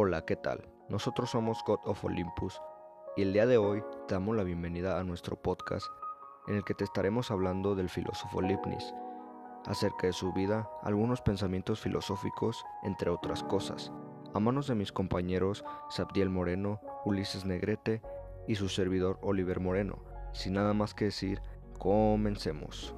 Hola, ¿qué tal? Nosotros somos God of Olympus y el día de hoy te damos la bienvenida a nuestro podcast en el que te estaremos hablando del filósofo Leibniz, acerca de su vida, algunos pensamientos filosóficos, entre otras cosas, a manos de mis compañeros Sabdiel Moreno, Ulises Negrete y su servidor Oliver Moreno. Sin nada más que decir, comencemos.